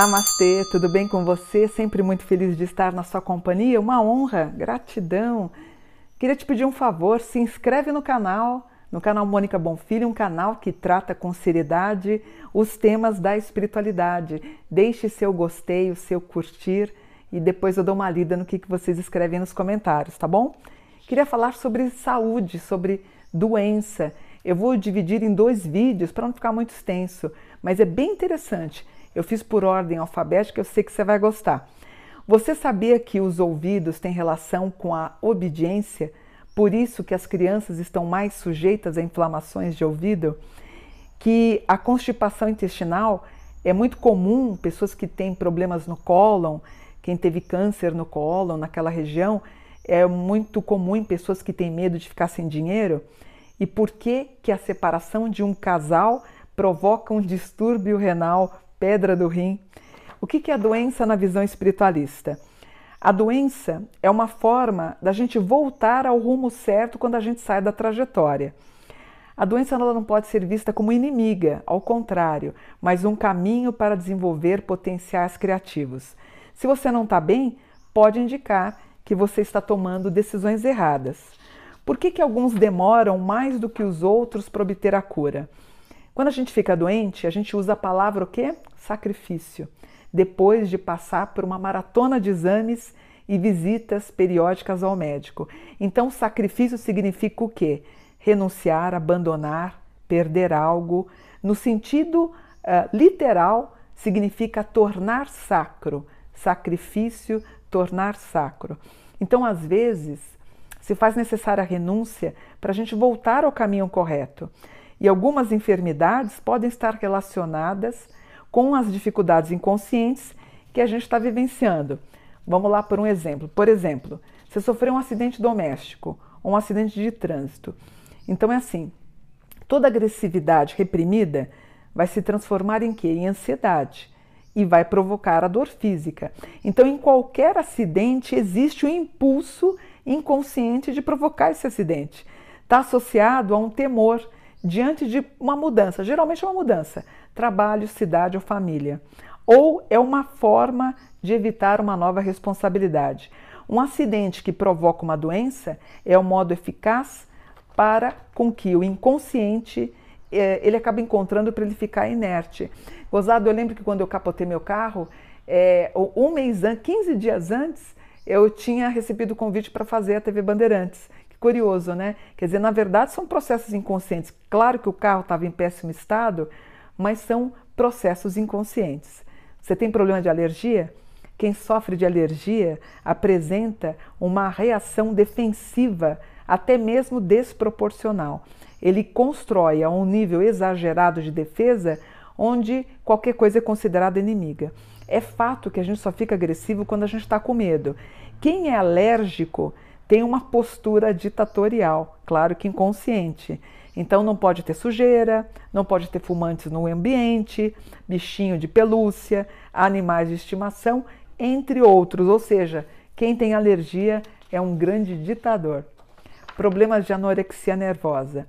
Namastê, tudo bem com você? Sempre muito feliz de estar na sua companhia. Uma honra, gratidão. Queria te pedir um favor, se inscreve no canal, no canal Mônica Bonfilho, um canal que trata com seriedade os temas da espiritualidade. Deixe seu gostei, o seu curtir e depois eu dou uma lida no que vocês escrevem nos comentários, tá bom? Queria falar sobre saúde, sobre doença. Eu vou dividir em dois vídeos para não ficar muito extenso, mas é bem interessante. Eu fiz por ordem alfabética, eu sei que você vai gostar. Você sabia que os ouvidos têm relação com a obediência? Por isso que as crianças estão mais sujeitas a inflamações de ouvido? Que a constipação intestinal é muito comum, pessoas que têm problemas no cólon, quem teve câncer no cólon, naquela região, é muito comum em pessoas que têm medo de ficar sem dinheiro. E por que, que a separação de um casal provoca um distúrbio renal pedra do rim. O que é a doença na visão espiritualista? A doença é uma forma da gente voltar ao rumo certo quando a gente sai da trajetória. A doença ela não pode ser vista como inimiga, ao contrário, mas um caminho para desenvolver potenciais criativos. Se você não está bem, pode indicar que você está tomando decisões erradas. Por que, que alguns demoram mais do que os outros para obter a cura? Quando a gente fica doente, a gente usa a palavra o quê? Sacrifício. Depois de passar por uma maratona de exames e visitas periódicas ao médico. Então, sacrifício significa o quê? Renunciar, abandonar, perder algo. No sentido uh, literal, significa tornar sacro. Sacrifício, tornar sacro. Então, às vezes, se faz necessária a renúncia para a gente voltar ao caminho correto. E algumas enfermidades podem estar relacionadas com as dificuldades inconscientes que a gente está vivenciando. Vamos lá por um exemplo. Por exemplo, você sofreu um acidente doméstico ou um acidente de trânsito. Então é assim: toda agressividade reprimida vai se transformar em quê? Em ansiedade e vai provocar a dor física. Então, em qualquer acidente existe o um impulso inconsciente de provocar esse acidente. Está associado a um temor diante de uma mudança, geralmente é uma mudança, trabalho, cidade ou família, ou é uma forma de evitar uma nova responsabilidade. Um acidente que provoca uma doença é o modo eficaz para com que o inconsciente é, ele acaba encontrando para ele ficar inerte. Gozado, eu lembro que quando eu capotei meu carro, é, um mês antes, 15 dias antes, eu tinha recebido o convite para fazer a TV Bandeirantes curioso, né? Quer dizer, na verdade são processos inconscientes. Claro que o carro estava em péssimo estado, mas são processos inconscientes. Você tem problema de alergia? Quem sofre de alergia apresenta uma reação defensiva, até mesmo desproporcional. Ele constrói a um nível exagerado de defesa onde qualquer coisa é considerada inimiga. É fato que a gente só fica agressivo quando a gente está com medo. Quem é alérgico tem uma postura ditatorial, claro que inconsciente. Então não pode ter sujeira, não pode ter fumantes no ambiente, bichinho de pelúcia, animais de estimação, entre outros. Ou seja, quem tem alergia é um grande ditador. Problemas de anorexia nervosa.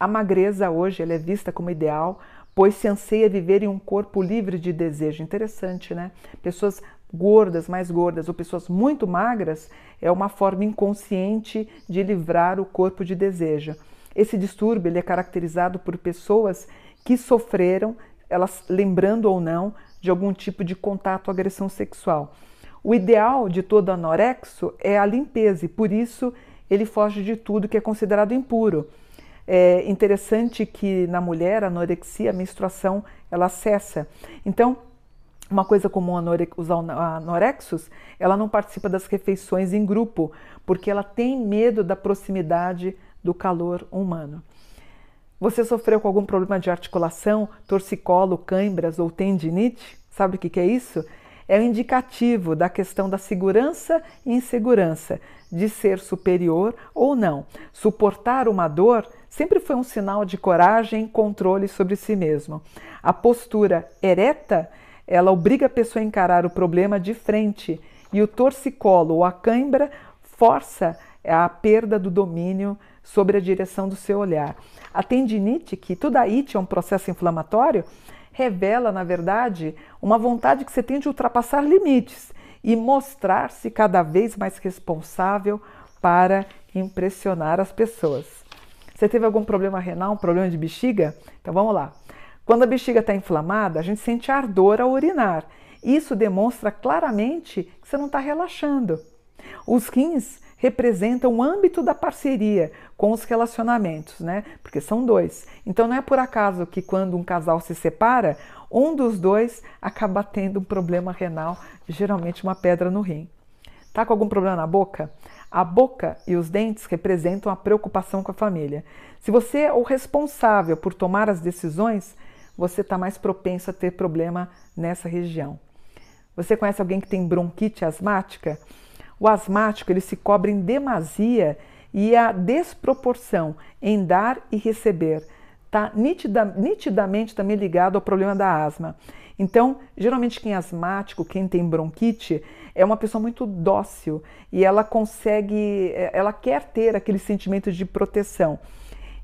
A magreza hoje é vista como ideal, pois se anseia viver em um corpo livre de desejo. Interessante, né? Pessoas gordas, mais gordas ou pessoas muito magras é uma forma inconsciente de livrar o corpo de desejo. Esse distúrbio ele é caracterizado por pessoas que sofreram, elas lembrando ou não, de algum tipo de contato ou agressão sexual. O ideal de todo anorexo é a limpeza e por isso ele foge de tudo que é considerado impuro. É interessante que na mulher a anorexia, a menstruação, ela cessa. Então, uma coisa comum os anorexos, ela não participa das refeições em grupo, porque ela tem medo da proximidade do calor humano. Você sofreu com algum problema de articulação, torcicolo, câimbras ou tendinite? Sabe o que é isso? É um indicativo da questão da segurança e insegurança, de ser superior ou não. Suportar uma dor sempre foi um sinal de coragem e controle sobre si mesmo. A postura ereta ela obriga a pessoa a encarar o problema de frente e o torcicolo ou a cãibra força a perda do domínio sobre a direção do seu olhar. A tendinite, que toda a it é um processo inflamatório, revela, na verdade, uma vontade que você tem de ultrapassar limites e mostrar-se cada vez mais responsável para impressionar as pessoas. Você teve algum problema renal, um problema de bexiga? Então vamos lá. Quando a bexiga está inflamada, a gente sente ardor ao urinar. Isso demonstra claramente que você não está relaxando. Os rins representam o âmbito da parceria com os relacionamentos, né? Porque são dois. Então não é por acaso que quando um casal se separa, um dos dois acaba tendo um problema renal, geralmente uma pedra no rim. Tá com algum problema na boca? A boca e os dentes representam a preocupação com a família. Se você é o responsável por tomar as decisões, você está mais propenso a ter problema nessa região. Você conhece alguém que tem bronquite asmática? O asmático ele se cobre em demasia e a desproporção em dar e receber está nitida, nitidamente também ligado ao problema da asma. Então, geralmente quem é asmático, quem tem bronquite, é uma pessoa muito dócil e ela consegue, é, ela quer ter aquele sentimento de proteção.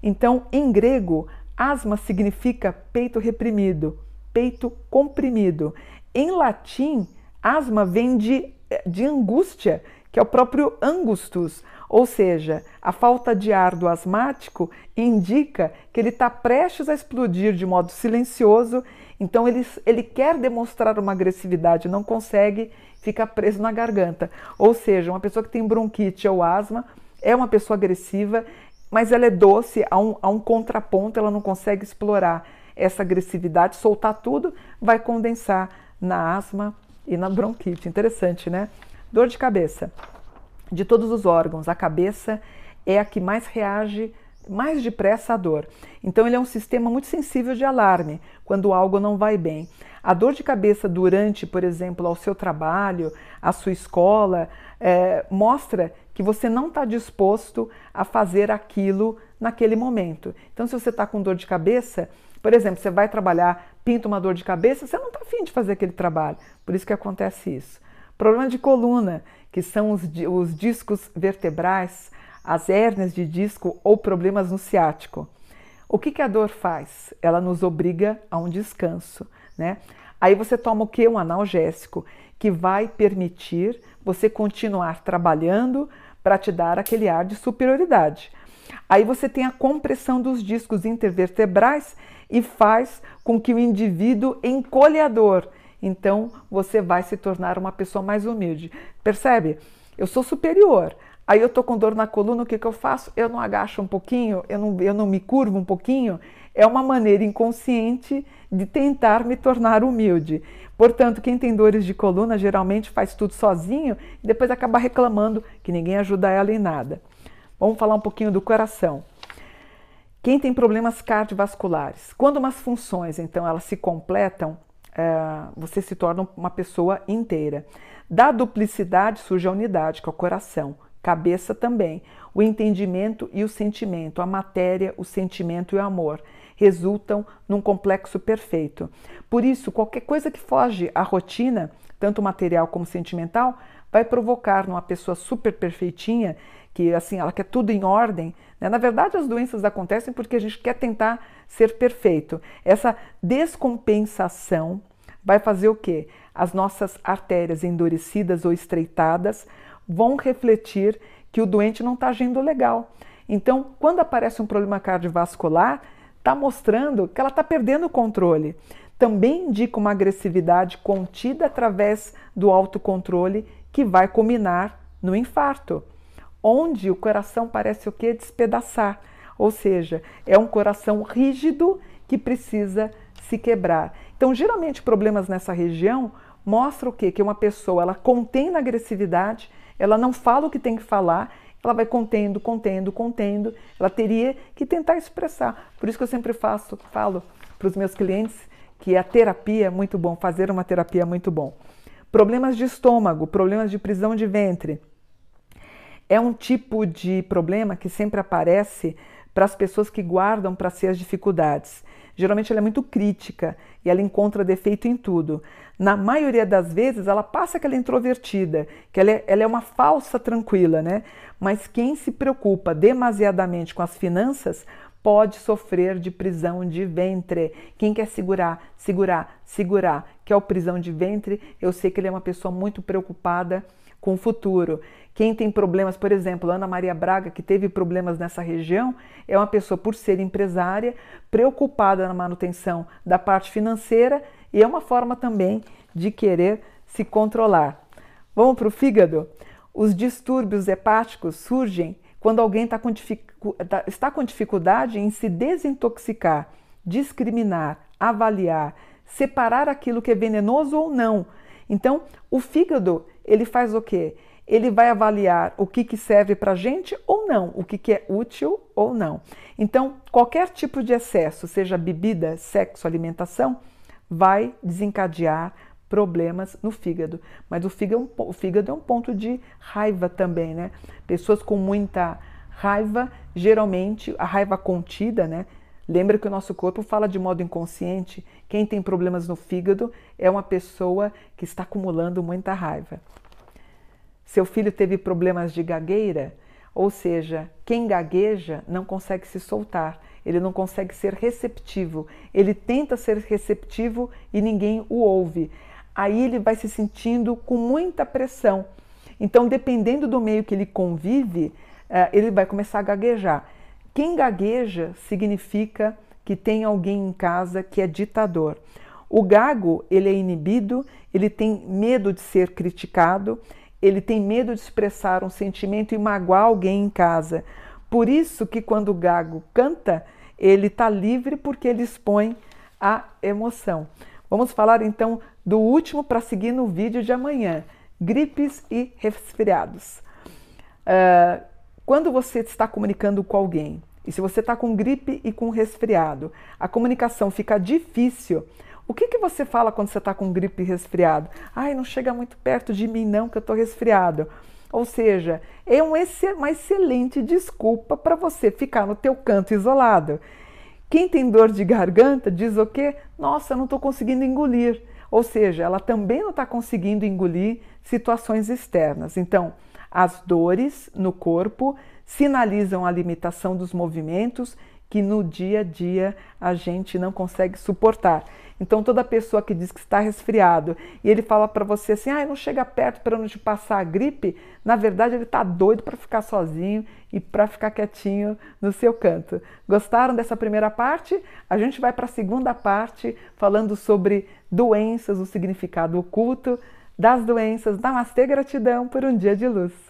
Então, em grego, asma significa peito reprimido, peito comprimido. Em latim, asma vem de de angústia, que é o próprio angustus, ou seja, a falta de ar do asmático indica que ele está prestes a explodir de modo silencioso, então ele, ele quer demonstrar uma agressividade, não consegue, fica preso na garganta. Ou seja, uma pessoa que tem bronquite ou asma é uma pessoa agressiva, mas ela é doce, a um, a um contraponto, ela não consegue explorar essa agressividade, soltar tudo, vai condensar na asma e na bronquite. Interessante, né? Dor de cabeça. De todos os órgãos, a cabeça é a que mais reage mais depressa à dor. Então, ele é um sistema muito sensível de alarme quando algo não vai bem. A dor de cabeça durante, por exemplo, ao seu trabalho, à sua escola, é, mostra que você não está disposto a fazer aquilo naquele momento. Então, se você está com dor de cabeça, por exemplo, você vai trabalhar, pinta uma dor de cabeça, você não está afim de fazer aquele trabalho. Por isso que acontece isso. Problema de coluna, que são os, os discos vertebrais, as hérnias de disco ou problemas no ciático. O que, que a dor faz? Ela nos obriga a um descanso, né? Aí você toma o que? Um analgésico, que vai permitir você continuar trabalhando para te dar aquele ar de superioridade. Aí você tem a compressão dos discos intervertebrais e faz com que o indivíduo encolhe a dor. Então você vai se tornar uma pessoa mais humilde. Percebe? Eu sou superior. Aí eu tô com dor na coluna, o que, que eu faço? Eu não agacho um pouquinho, eu não, eu não me curvo um pouquinho. É uma maneira inconsciente de tentar me tornar humilde. Portanto, quem tem dores de coluna geralmente faz tudo sozinho e depois acaba reclamando que ninguém ajuda ela em nada. Vamos falar um pouquinho do coração. Quem tem problemas cardiovasculares, quando umas funções então elas se completam, é, você se torna uma pessoa inteira. Da duplicidade surge a unidade, que é o coração, cabeça também, o entendimento e o sentimento, a matéria, o sentimento e o amor resultam num complexo perfeito. Por isso, qualquer coisa que foge à rotina, tanto material como sentimental, vai provocar numa pessoa super perfeitinha que assim ela quer tudo em ordem. Né? Na verdade, as doenças acontecem porque a gente quer tentar ser perfeito. Essa descompensação vai fazer o quê? As nossas artérias endurecidas ou estreitadas vão refletir que o doente não está agindo legal. Então, quando aparece um problema cardiovascular, está mostrando que ela está perdendo o controle. Também indica uma agressividade contida através do autocontrole que vai culminar no infarto, onde o coração parece o que? Despedaçar. Ou seja, é um coração rígido que precisa se quebrar. Então, geralmente, problemas nessa região mostram o quê? Que uma pessoa ela contém na agressividade, ela não fala o que tem que falar, ela vai contendo, contendo, contendo. Ela teria que tentar expressar. Por isso que eu sempre faço, falo para os meus clientes que a terapia é muito bom, fazer uma terapia é muito bom. Problemas de estômago, problemas de prisão de ventre. É um tipo de problema que sempre aparece para as pessoas que guardam para si as dificuldades. Geralmente ela é muito crítica e ela encontra defeito em tudo. Na maioria das vezes ela passa que ela é introvertida, que ela é, ela é uma falsa tranquila, né? Mas quem se preocupa demasiadamente com as finanças pode sofrer de prisão de ventre. Quem quer segurar, segurar, segurar, que é o prisão de ventre, eu sei que ele é uma pessoa muito preocupada com o futuro. Quem tem problemas, por exemplo, Ana Maria Braga, que teve problemas nessa região, é uma pessoa, por ser empresária, preocupada na manutenção da parte financeira e é uma forma também de querer se controlar. Vamos para o fígado? Os distúrbios hepáticos surgem quando alguém tá com tá, está com dificuldade em se desintoxicar, discriminar, avaliar, separar aquilo que é venenoso ou não. Então, o fígado, ele faz o quê? Ele vai avaliar o que, que serve para a gente ou não, o que, que é útil ou não. Então, qualquer tipo de excesso, seja bebida, sexo, alimentação, vai desencadear problemas no fígado. Mas o fígado, o fígado é um ponto de raiva também, né? Pessoas com muita raiva, geralmente a raiva contida, né? Lembra que o nosso corpo fala de modo inconsciente. Quem tem problemas no fígado é uma pessoa que está acumulando muita raiva. Seu filho teve problemas de gagueira, ou seja, quem gagueja não consegue se soltar, ele não consegue ser receptivo. Ele tenta ser receptivo e ninguém o ouve aí ele vai se sentindo com muita pressão. Então, dependendo do meio que ele convive, eh, ele vai começar a gaguejar. Quem gagueja significa que tem alguém em casa que é ditador. O gago, ele é inibido, ele tem medo de ser criticado, ele tem medo de expressar um sentimento e magoar alguém em casa. Por isso que quando o gago canta, ele está livre porque ele expõe a emoção. Vamos falar então do último para seguir no vídeo de amanhã: gripes e resfriados. Uh, quando você está comunicando com alguém, e se você está com gripe e com resfriado, a comunicação fica difícil. O que, que você fala quando você está com gripe e resfriado? Ai, não chega muito perto de mim, não, que eu estou resfriado. Ou seja, é um, uma excelente desculpa para você ficar no teu canto isolado. Quem tem dor de garganta diz o quê? Nossa, não estou conseguindo engolir. Ou seja, ela também não está conseguindo engolir situações externas. Então, as dores no corpo sinalizam a limitação dos movimentos que no dia a dia a gente não consegue suportar. Então, toda pessoa que diz que está resfriado e ele fala para você assim, ah, não chega perto para não te passar a gripe, na verdade ele está doido para ficar sozinho e para ficar quietinho no seu canto. Gostaram dessa primeira parte? A gente vai para a segunda parte falando sobre doenças, o significado oculto das doenças. Namastê, gratidão por um dia de luz.